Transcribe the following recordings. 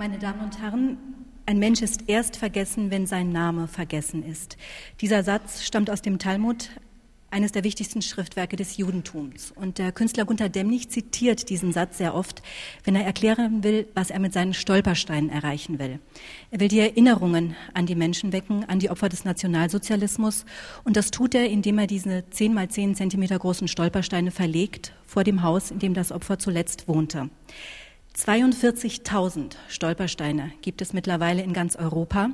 Meine Damen und Herren, ein Mensch ist erst vergessen, wenn sein Name vergessen ist. Dieser Satz stammt aus dem Talmud, eines der wichtigsten Schriftwerke des Judentums. Und der Künstler Gunther Demnig zitiert diesen Satz sehr oft, wenn er erklären will, was er mit seinen Stolpersteinen erreichen will. Er will die Erinnerungen an die Menschen wecken, an die Opfer des Nationalsozialismus. Und das tut er, indem er diese zehn mal zehn Zentimeter großen Stolpersteine verlegt vor dem Haus, in dem das Opfer zuletzt wohnte. 42.000 Stolpersteine gibt es mittlerweile in ganz Europa.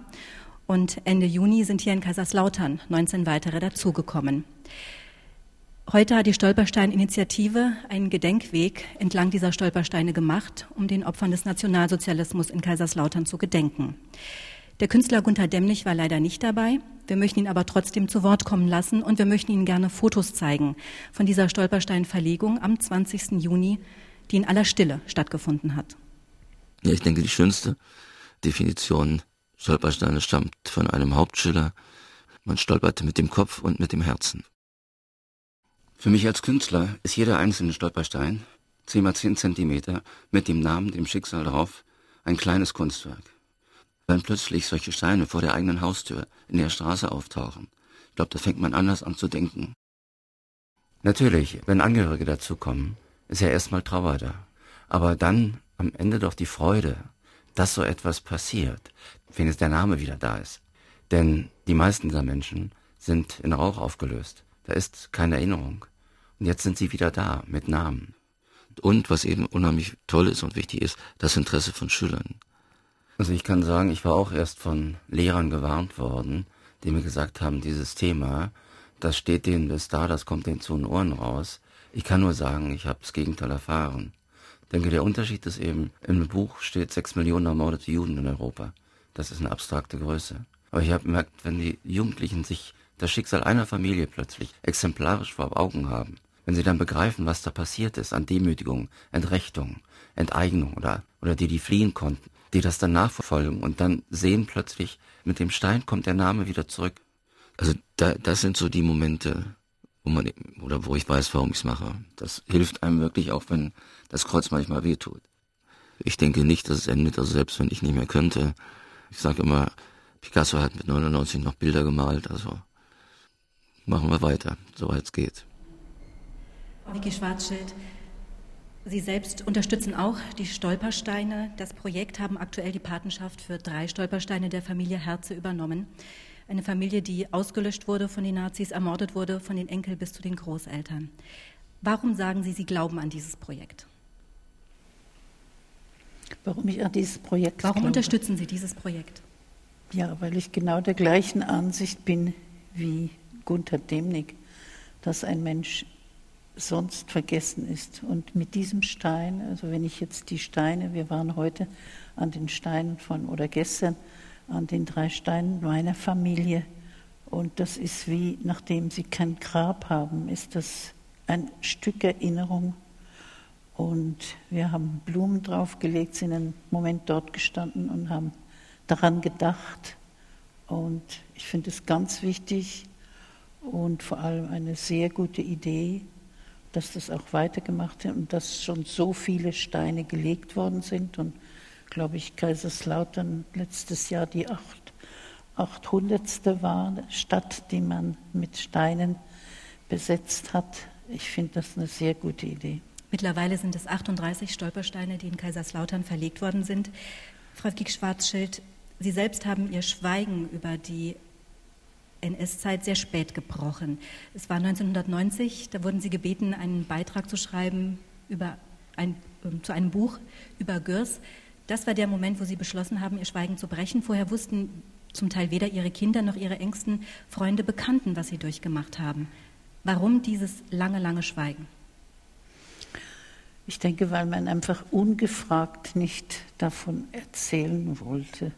Und Ende Juni sind hier in Kaiserslautern 19 weitere dazugekommen. Heute hat die Stolperstein-Initiative einen Gedenkweg entlang dieser Stolpersteine gemacht, um den Opfern des Nationalsozialismus in Kaiserslautern zu gedenken. Der Künstler Gunther Demmlich war leider nicht dabei. Wir möchten ihn aber trotzdem zu Wort kommen lassen und wir möchten Ihnen gerne Fotos zeigen von dieser Stolperstein-Verlegung am 20. Juni, die in aller Stille stattgefunden hat. Ja, ich denke, die schönste Definition Stolpersteine stammt von einem Hauptschiller. Man stolperte mit dem Kopf und mit dem Herzen. Für mich als Künstler ist jeder einzelne Stolperstein, 10 mal 10 Zentimeter, mit dem Namen, dem Schicksal drauf, ein kleines Kunstwerk. Wenn plötzlich solche Steine vor der eigenen Haustür in der Straße auftauchen, ich glaube, da fängt man anders an zu denken. Natürlich, wenn Angehörige dazukommen, ist ja erstmal Trauer da. Aber dann am Ende doch die Freude, dass so etwas passiert, wenn jetzt der Name wieder da ist. Denn die meisten dieser Menschen sind in Rauch aufgelöst. Da ist keine Erinnerung. Und jetzt sind sie wieder da mit Namen. Und was eben unheimlich toll ist und wichtig ist, das Interesse von Schülern. Also ich kann sagen, ich war auch erst von Lehrern gewarnt worden, die mir gesagt haben, dieses Thema, das steht denen bis da, das kommt denen zu den Ohren raus. Ich kann nur sagen, ich habe das Gegenteil erfahren. Ich denke, der Unterschied ist eben, im Buch steht sechs Millionen ermordete Juden in Europa. Das ist eine abstrakte Größe. Aber ich habe gemerkt, wenn die Jugendlichen sich das Schicksal einer Familie plötzlich exemplarisch vor Augen haben, wenn sie dann begreifen, was da passiert ist an Demütigung, Entrechtung, Enteignung oder, oder die, die fliehen konnten, die das dann nachverfolgen und dann sehen plötzlich, mit dem Stein kommt der Name wieder zurück. Also da, das sind so die Momente, wo man oder wo ich weiß, warum ich es mache. Das hilft einem wirklich auch, wenn das Kreuz manchmal wehtut. Ich denke nicht, dass es endet, also selbst wenn ich nicht mehr könnte, ich sage immer, Picasso hat mit 99 noch Bilder gemalt, also machen wir weiter, soweit es geht. Vicky Schwarzschild, Sie selbst unterstützen auch die Stolpersteine. Das Projekt haben aktuell die Patenschaft für drei Stolpersteine der Familie Herze übernommen. Eine Familie, die ausgelöscht wurde von den Nazis, ermordet wurde, von den Enkel bis zu den Großeltern. Warum sagen Sie, Sie glauben an dieses Projekt? warum ich an dieses Projekt Warum glaube. unterstützen Sie dieses Projekt? Ja, weil ich genau der gleichen Ansicht bin wie Gunther Demnig, dass ein Mensch sonst vergessen ist. Und mit diesem Stein, also wenn ich jetzt die Steine, wir waren heute an den Steinen von, oder gestern an den drei Steinen meiner Familie, und das ist wie, nachdem sie kein Grab haben, ist das ein Stück Erinnerung und wir haben Blumen draufgelegt, sind einen Moment dort gestanden und haben daran gedacht. Und ich finde es ganz wichtig und vor allem eine sehr gute Idee, dass das auch weitergemacht wird und dass schon so viele Steine gelegt worden sind. Und glaube ich, Kaiserslautern letztes Jahr die 800. war, Stadt, die man mit Steinen besetzt hat. Ich finde das eine sehr gute Idee. Mittlerweile sind es 38 Stolpersteine, die in Kaiserslautern verlegt worden sind. Frau Gieg-Schwarzschild, Sie selbst haben Ihr Schweigen über die NS-Zeit sehr spät gebrochen. Es war 1990, da wurden Sie gebeten, einen Beitrag zu schreiben über ein, äh, zu einem Buch über Gürs. Das war der Moment, wo Sie beschlossen haben, Ihr Schweigen zu brechen. Vorher wussten zum Teil weder Ihre Kinder noch Ihre engsten Freunde, Bekannten, was Sie durchgemacht haben. Warum dieses lange, lange Schweigen? Ich denke, weil man einfach ungefragt nicht davon erzählen wollte.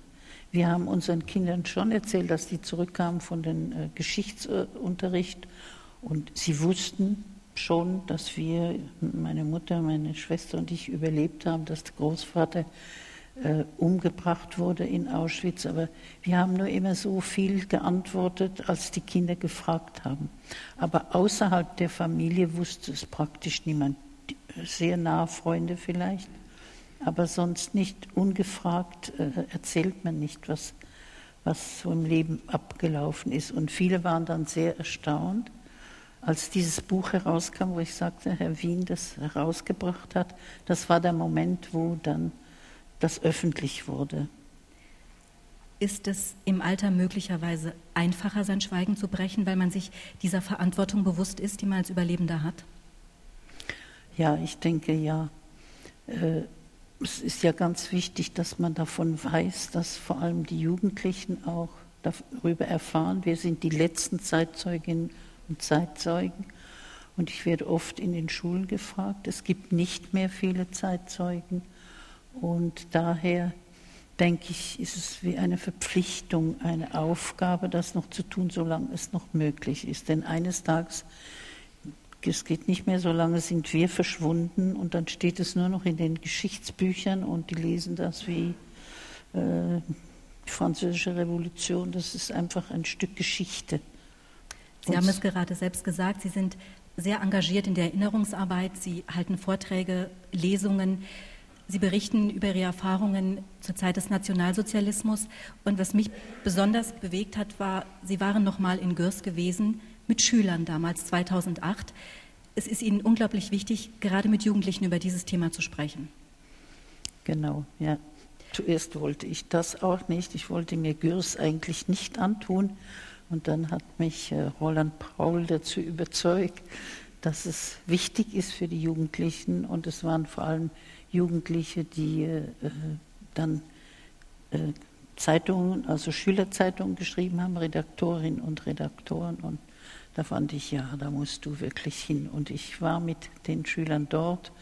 Wir haben unseren Kindern schon erzählt, dass die zurückkamen von dem äh, Geschichtsunterricht und sie wussten schon, dass wir, meine Mutter, meine Schwester und ich überlebt haben, dass der Großvater äh, umgebracht wurde in Auschwitz. Aber wir haben nur immer so viel geantwortet, als die Kinder gefragt haben. Aber außerhalb der Familie wusste es praktisch niemand sehr nahe Freunde vielleicht. aber sonst nicht ungefragt äh, erzählt man nicht, was, was so im Leben abgelaufen ist. Und viele waren dann sehr erstaunt, als dieses Buch herauskam, wo ich sagte, Herr Wien das herausgebracht hat. Das war der Moment, wo dann das öffentlich wurde. Ist es im Alter möglicherweise einfacher, sein Schweigen zu brechen, weil man sich dieser Verantwortung bewusst ist, die man als Überlebender hat? Ja, ich denke ja. Äh, es ist ja ganz wichtig, dass man davon weiß, dass vor allem die Jugendlichen auch darüber erfahren. Wir sind die letzten Zeitzeuginnen und Zeitzeugen. Und ich werde oft in den Schulen gefragt. Es gibt nicht mehr viele Zeitzeugen. Und daher denke ich, ist es wie eine Verpflichtung, eine Aufgabe, das noch zu tun, solange es noch möglich ist. Denn eines Tages, es geht nicht mehr, so lange sind wir verschwunden und dann steht es nur noch in den Geschichtsbüchern und die lesen das wie äh, die Französische Revolution. Das ist einfach ein Stück Geschichte. Sie haben es gerade selbst gesagt, Sie sind sehr engagiert in der Erinnerungsarbeit. Sie halten Vorträge, Lesungen. Sie berichten über Ihre Erfahrungen zur Zeit des Nationalsozialismus. Und was mich besonders bewegt hat, war, Sie waren noch mal in Gürs gewesen mit Schülern damals 2008. Es ist Ihnen unglaublich wichtig, gerade mit Jugendlichen über dieses Thema zu sprechen. Genau, ja. Zuerst wollte ich das auch nicht. Ich wollte mir Gürs eigentlich nicht antun. Und dann hat mich äh, Roland Paul dazu überzeugt, dass es wichtig ist für die Jugendlichen. Und es waren vor allem Jugendliche, die äh, dann äh, Zeitungen, also Schülerzeitungen geschrieben haben, Redaktorinnen und Redaktoren. Und da fand ich, ja, da musst du wirklich hin. Und ich war mit den Schülern dort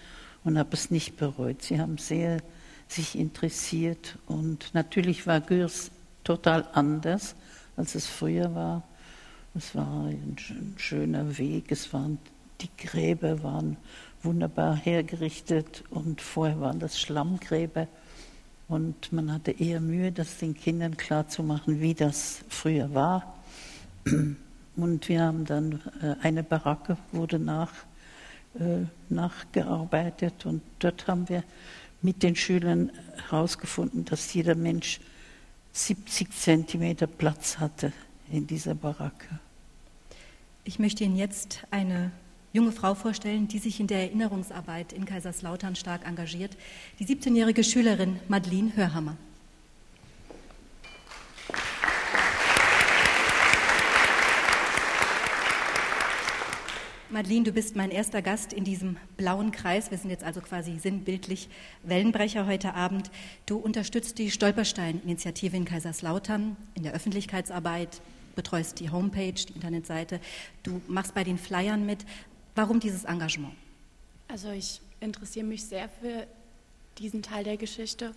und habe es nicht bereut. Sie haben sehr sich interessiert und natürlich war Gürs total anders, als es früher war. Es war ein schöner Weg, es waren die Gräber waren wunderbar hergerichtet und vorher waren das Schlammgräber. Und man hatte eher Mühe, das den Kindern klarzumachen, wie das früher war. Und wir haben dann äh, eine Baracke wurde nach, äh, nachgearbeitet und dort haben wir mit den Schülern herausgefunden, dass jeder Mensch 70 Zentimeter Platz hatte in dieser Baracke. Ich möchte Ihnen jetzt eine junge Frau vorstellen, die sich in der Erinnerungsarbeit in Kaiserslautern stark engagiert, die 17-jährige Schülerin Madeline Hörhammer. Madeline, du bist mein erster Gast in diesem blauen Kreis. Wir sind jetzt also quasi sinnbildlich Wellenbrecher heute Abend. Du unterstützt die Stolperstein-Initiative in Kaiserslautern in der Öffentlichkeitsarbeit, betreust die Homepage, die Internetseite. Du machst bei den Flyern mit. Warum dieses Engagement? Also ich interessiere mich sehr für diesen Teil der Geschichte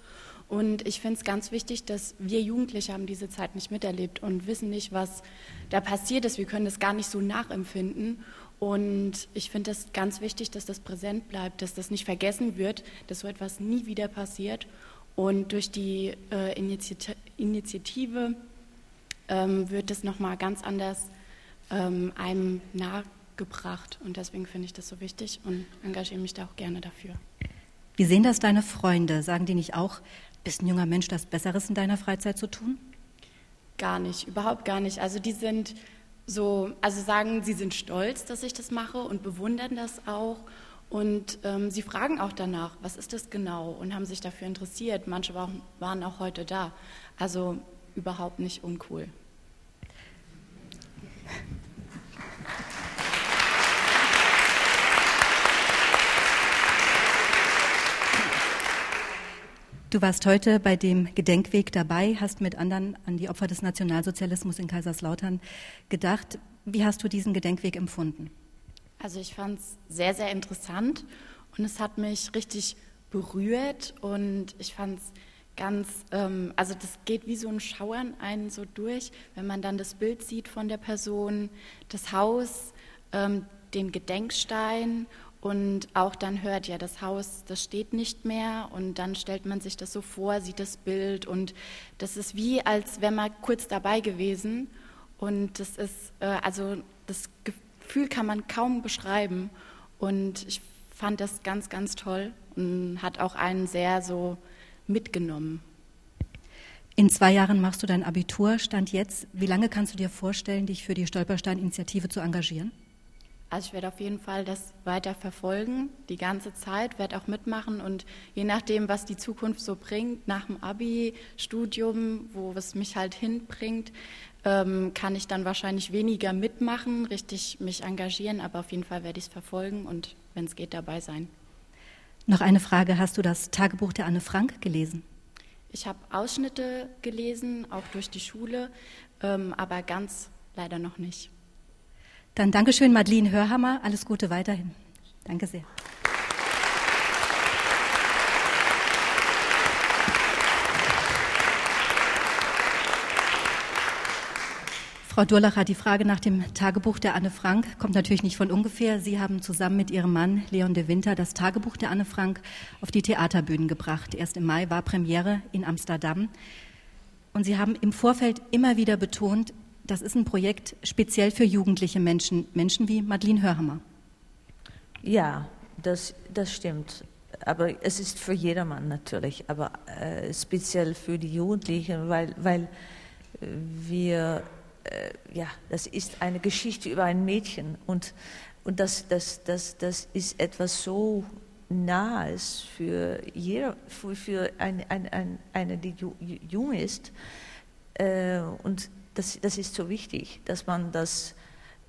und ich finde es ganz wichtig, dass wir Jugendliche haben diese Zeit nicht miterlebt und wissen nicht, was da passiert ist. Wir können das gar nicht so nachempfinden und ich finde es ganz wichtig, dass das präsent bleibt, dass das nicht vergessen wird, dass so etwas nie wieder passiert. Und durch die äh, Initiative ähm, wird es nochmal ganz anders ähm, einem nahe gebracht. Und deswegen finde ich das so wichtig und engagiere mich da auch gerne dafür. Wie sehen das deine Freunde? Sagen die nicht auch, bist ein junger Mensch, das Besseres in deiner Freizeit zu tun? Gar nicht, überhaupt gar nicht. Also die sind so, also sagen, sie sind stolz, dass ich das mache und bewundern das auch. Und ähm, sie fragen auch danach, was ist das genau? Und haben sich dafür interessiert. Manche waren, waren auch heute da. Also überhaupt nicht uncool. Du warst heute bei dem Gedenkweg dabei, hast mit anderen an die Opfer des Nationalsozialismus in Kaiserslautern gedacht. Wie hast du diesen Gedenkweg empfunden? Also ich fand es sehr, sehr interessant und es hat mich richtig berührt und ich fand es ganz, ähm, also das geht wie so ein Schauern einen so durch, wenn man dann das Bild sieht von der Person, das Haus, ähm, den Gedenkstein und auch dann hört, ja, das Haus, das steht nicht mehr und dann stellt man sich das so vor, sieht das Bild und das ist wie, als wäre man kurz dabei gewesen und das ist, äh, also das Gefühl kann man kaum beschreiben und ich fand das ganz, ganz toll und hat auch einen sehr so mitgenommen. In zwei Jahren machst du dein Abitur, Stand jetzt. Wie lange kannst du dir vorstellen, dich für die Stolperstein-Initiative zu engagieren? Also ich werde auf jeden Fall das weiter verfolgen, die ganze Zeit, werde auch mitmachen und je nachdem, was die Zukunft so bringt, nach dem Abi, Studium, wo es mich halt hinbringt, ähm, kann ich dann wahrscheinlich weniger mitmachen, richtig mich engagieren, aber auf jeden Fall werde ich es verfolgen und wenn es geht, dabei sein. Noch eine Frage, hast du das Tagebuch der Anne Frank gelesen? Ich habe Ausschnitte gelesen, auch durch die Schule, ähm, aber ganz leider noch nicht. Dann Dankeschön, Madeline Hörhammer. Alles Gute weiterhin. Danke sehr. Frau Durlacher, die Frage nach dem Tagebuch der Anne Frank kommt natürlich nicht von ungefähr. Sie haben zusammen mit Ihrem Mann Leon de Winter das Tagebuch der Anne Frank auf die Theaterbühnen gebracht. Erst im Mai war Premiere in Amsterdam. Und Sie haben im Vorfeld immer wieder betont, das ist ein Projekt speziell für jugendliche Menschen, Menschen wie Madeline Hörhammer. Ja, das, das stimmt. Aber es ist für jedermann natürlich, aber äh, speziell für die Jugendlichen, weil, weil wir, äh, ja, das ist eine Geschichte über ein Mädchen und, und das, das, das, das ist etwas so Nahes für, jeder, für, für eine, eine, eine, die jung ist. Äh, und das, das ist so wichtig, dass man das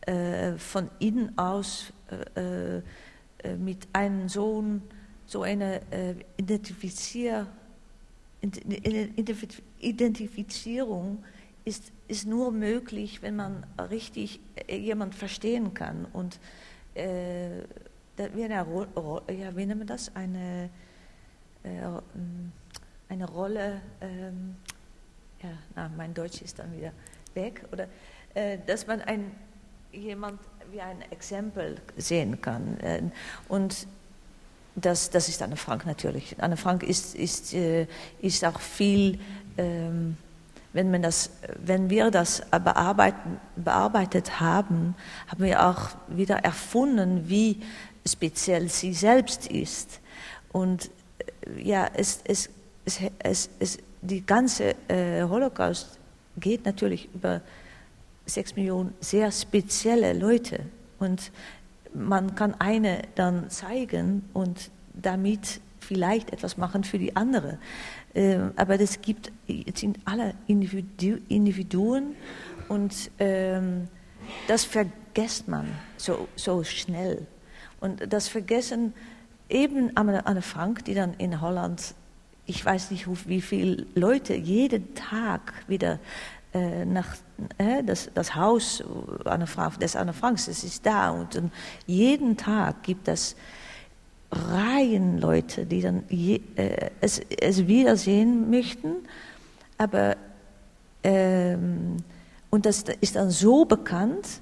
äh, von innen aus äh, äh mit einem Sohn so eine äh, Identifizier, Identifizierung ist, ist nur möglich, wenn man richtig äh, jemand verstehen kann und äh, wie eine, ja, wie nennt man das? Eine, äh, eine Rolle, ähm, ja, na, mein Deutsch ist dann wieder weg, oder äh, dass man ein, jemand wie ein Exempel sehen kann. Äh, und das, das ist Anne Frank natürlich. Anne Frank ist, ist, äh, ist auch viel, ähm, wenn, man das, wenn wir das bearbeitet haben, haben wir auch wieder erfunden, wie speziell sie selbst ist. Und äh, ja, es, es, es, es, es die ganze äh, Holocaust geht natürlich über sechs Millionen sehr spezielle Leute. Und man kann eine dann zeigen und damit vielleicht etwas machen für die andere. Ähm, aber das gibt, es sind alle Individu Individuen und ähm, das vergisst man so, so schnell. Und das vergessen eben Anne Frank, die dann in Holland ich weiß nicht, wie viele Leute jeden Tag wieder äh, nach äh, das, das Haus Anne Frank, des Anne Franks, das ist da und, und jeden Tag gibt es Reihen Leute, die dann je, äh, es, es wiedersehen möchten, aber ähm, und das ist dann so bekannt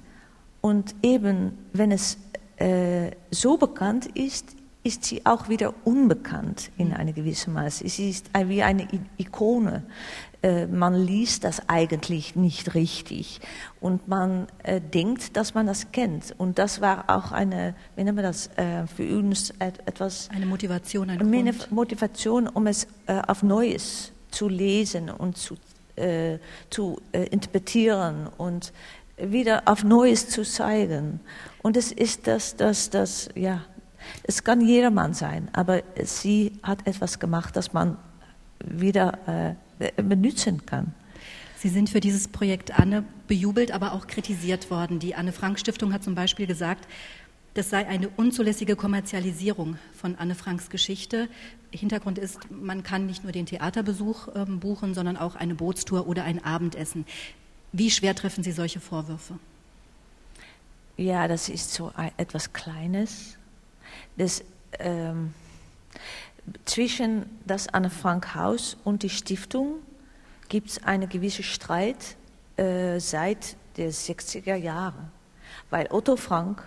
und eben wenn es äh, so bekannt ist, ist sie auch wieder unbekannt in einer gewissen Maße. Sie ist wie eine Ikone. Äh, man liest das eigentlich nicht richtig und man äh, denkt, dass man das kennt. Und das war auch eine, wie nennen wir das, äh, für uns etwas. Eine Motivation, ein eine Grund. Motivation, um es auf Neues zu lesen und zu, zu interpretieren und wieder auf Neues zu zeigen. Und es ist das, das, das, ja, es kann jedermann sein, aber sie hat etwas gemacht, das man wieder äh, benutzen kann. Sie sind für dieses Projekt Anne bejubelt, aber auch kritisiert worden. Die Anne Frank Stiftung hat zum Beispiel gesagt, das sei eine unzulässige Kommerzialisierung von Anne Franks Geschichte. Hintergrund ist, man kann nicht nur den Theaterbesuch äh, buchen, sondern auch eine Bootstour oder ein Abendessen. Wie schwer treffen Sie solche Vorwürfe? Ja, das ist so etwas Kleines. Das, ähm, zwischen das Anne Frank Haus und die Stiftung gibt es einen gewissen Streit äh, seit den 60er Jahren. Weil Otto Frank,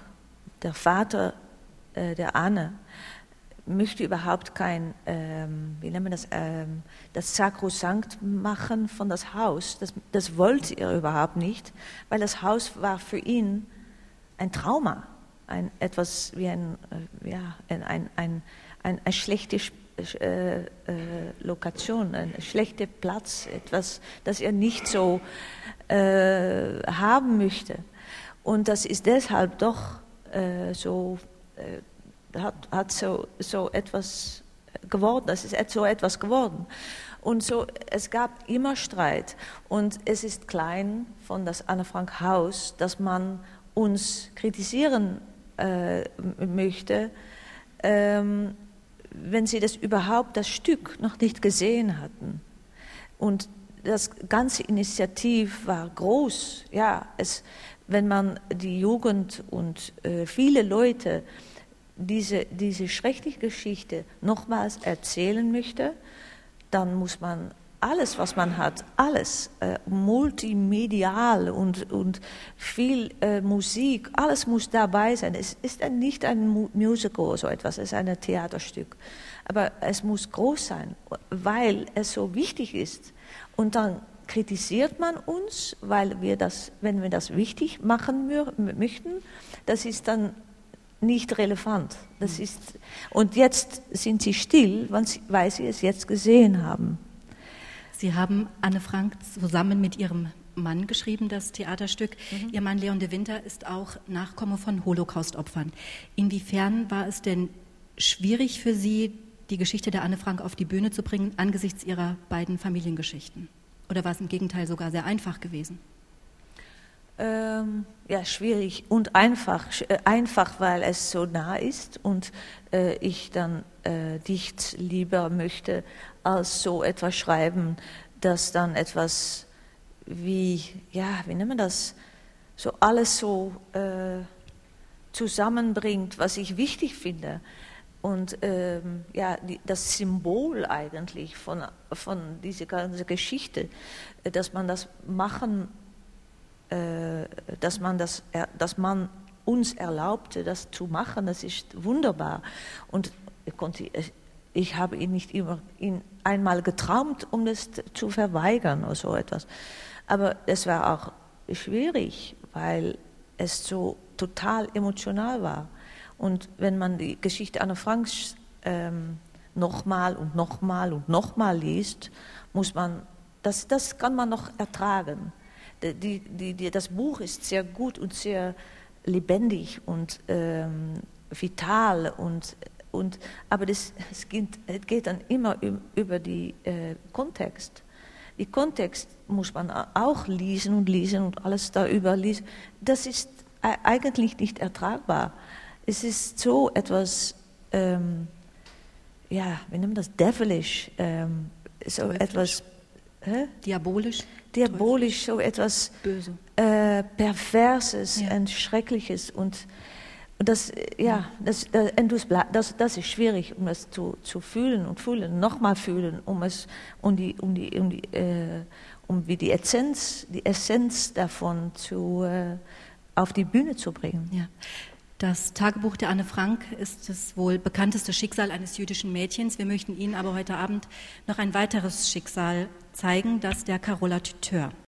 der Vater äh, der Anne, möchte überhaupt kein, ähm, wie nennt man das, ähm, das Sakrosankt machen von das Haus. Das, das wollte er überhaupt nicht, weil das Haus war für ihn ein Trauma ein, etwas wie ein, äh, ja, ein, ein, ein, eine schlechte äh, äh, Lokation, ein schlechter Platz, etwas, das er nicht so äh, haben möchte. Und das ist deshalb doch äh, so, äh, hat, hat so, so etwas geworden, das ist so etwas geworden. Und so, es gab immer Streit. Und es ist klein von das Anne Frank Haus, dass man uns kritisieren äh, möchte, ähm, wenn sie das überhaupt das Stück noch nicht gesehen hatten. Und das ganze Initiativ war groß. Ja, es, wenn man die Jugend und äh, viele Leute diese, diese schreckliche Geschichte nochmals erzählen möchte, dann muss man alles, was man hat, alles, äh, multimedial und, und viel äh, Musik, alles muss dabei sein. Es ist ein, nicht ein Musical oder so etwas, es ist ein Theaterstück. Aber es muss groß sein, weil es so wichtig ist. Und dann kritisiert man uns, weil wir das, wenn wir das wichtig machen möchten, das ist dann nicht relevant. Das ist, und jetzt sind sie still, weil sie es jetzt gesehen haben. Sie haben Anne Frank zusammen mit ihrem Mann geschrieben, das Theaterstück. Mhm. Ihr Mann Leon de Winter ist auch Nachkomme von Holocaust-Opfern. Inwiefern war es denn schwierig für Sie, die Geschichte der Anne Frank auf die Bühne zu bringen, angesichts Ihrer beiden Familiengeschichten? Oder war es im Gegenteil sogar sehr einfach gewesen? Ähm, ja, schwierig und einfach. Äh, einfach, weil es so nah ist und äh, ich dann äh, dicht lieber möchte, als so etwas schreiben, das dann etwas wie, ja, wie nennt man das, so alles so äh, zusammenbringt, was ich wichtig finde. Und ähm, ja, die, das Symbol eigentlich von, von dieser ganzen Geschichte, dass man das machen, äh, dass, man das, dass man uns erlaubte, das zu machen, das ist wunderbar. Und ich konnte, ich habe ihn nicht immer ihn einmal getraumt, um das zu verweigern oder so etwas. Aber es war auch schwierig, weil es so total emotional war. Und wenn man die Geschichte Anne Franks ähm, nochmal und nochmal und nochmal liest, muss man, das, das kann man noch ertragen. Die, die, die, das Buch ist sehr gut und sehr lebendig und ähm, vital und und, aber das, es, geht, es geht dann immer über den äh, Kontext. Die Kontext muss man auch lesen und lesen und alles darüber lesen. Das ist eigentlich nicht ertragbar. Es ist so etwas, ähm, ja, wir nennen das devilish, ähm, so Teuflisch. etwas. Hä? Diabolisch? Diabolisch, so etwas. Äh, Perverses ja. und Schreckliches. Und und das, ja, das, das, das ist schwierig, um es zu, zu fühlen und fühlen, nochmal fühlen, um es, um die, um die, um die, äh, um wie die Essenz, die Essenz davon zu, äh, auf die Bühne zu bringen. Ja. Das Tagebuch der Anne Frank ist das wohl bekannteste Schicksal eines jüdischen Mädchens. Wir möchten Ihnen aber heute Abend noch ein weiteres Schicksal zeigen, das der Carola Tuteur.